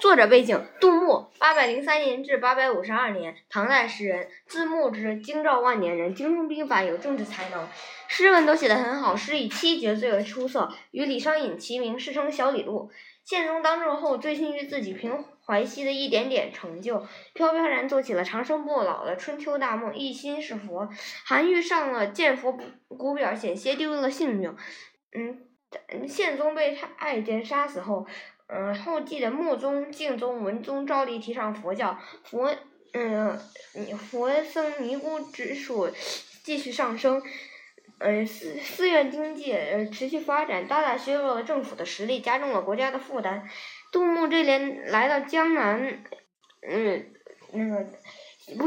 作者背景：杜牧，八百零三年至八百五十二年，唐代诗人，字牧之，京兆万年人，精通兵法，有政治才能，诗文都写得很好，诗以七绝最为出色，与李商隐齐名，世称小李杜。宪宗当政后，醉心于自己平淮西的一点点成就，飘飘然做起了长生不老的春秋大梦，一心是佛。韩愈上了剑佛古表，险些丢了性命。嗯，宪宗被太监杀死后，嗯，后继的穆宗、敬宗、文宗照例提倡佛教，佛嗯，佛僧尼姑指数继续上升。嗯，寺寺院经济呃持续发展，大大削弱了政府的实力，加重了国家的负担。杜牧这年来到江南，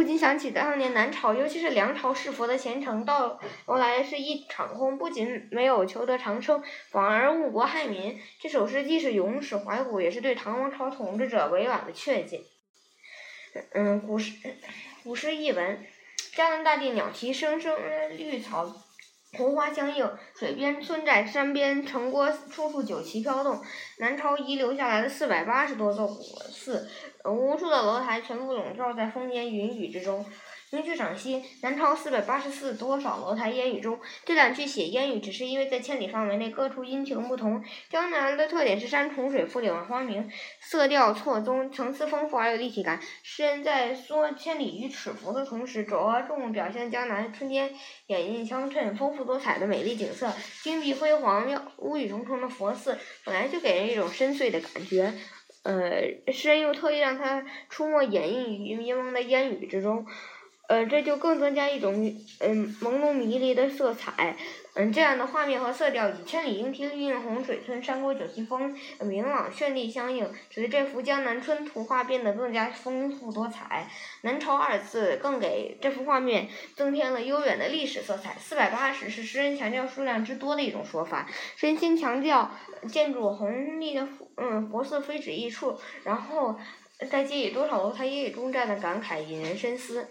不禁想起当年南朝，尤其是梁朝弑佛的前程，到后来是一场空，不仅没有求得长生，反而误国害民。这首诗既是咏史怀古，也是对唐王朝统治者委婉的劝诫。嗯，古诗古诗译文：江南大地鸟啼声声，绿草。红花相映，水边村寨山边城郭，处处酒旗飘动。南朝遗留下来的四百八十多座古寺，无数的楼台全部笼罩在风烟云雨之中。名句赏析：南朝四百八十寺，多少楼台烟雨中。这两句写烟雨，只是因为在千里范围内各处阴晴不同。江南的特点是山重水复，柳暗花明，色调错综，层次丰富而有立体感。诗人在说千里与尺幅的同时，着重表现江南春天掩映相衬、丰富多彩的美丽景色。金碧辉煌、乌郁重重的佛寺，本来就给人一种深邃的感觉。呃，诗人又特意让它出没掩映于迷蒙的烟雨之中。呃，这就更增加一种嗯朦胧迷离的色彩，嗯，这样的画面和色调与“千里莺啼绿映红，水村山郭酒旗风”明朗绚丽相应，使得这幅江南春图画变得更加丰富多彩。南朝二字更给这幅画面增添了悠远的历史色彩。四百八十是诗人强调数量之多的一种说法，诗人先强调建筑宏丽的嗯佛寺非止一处，然后再借以多少楼台烟雨中站的感慨引人深思。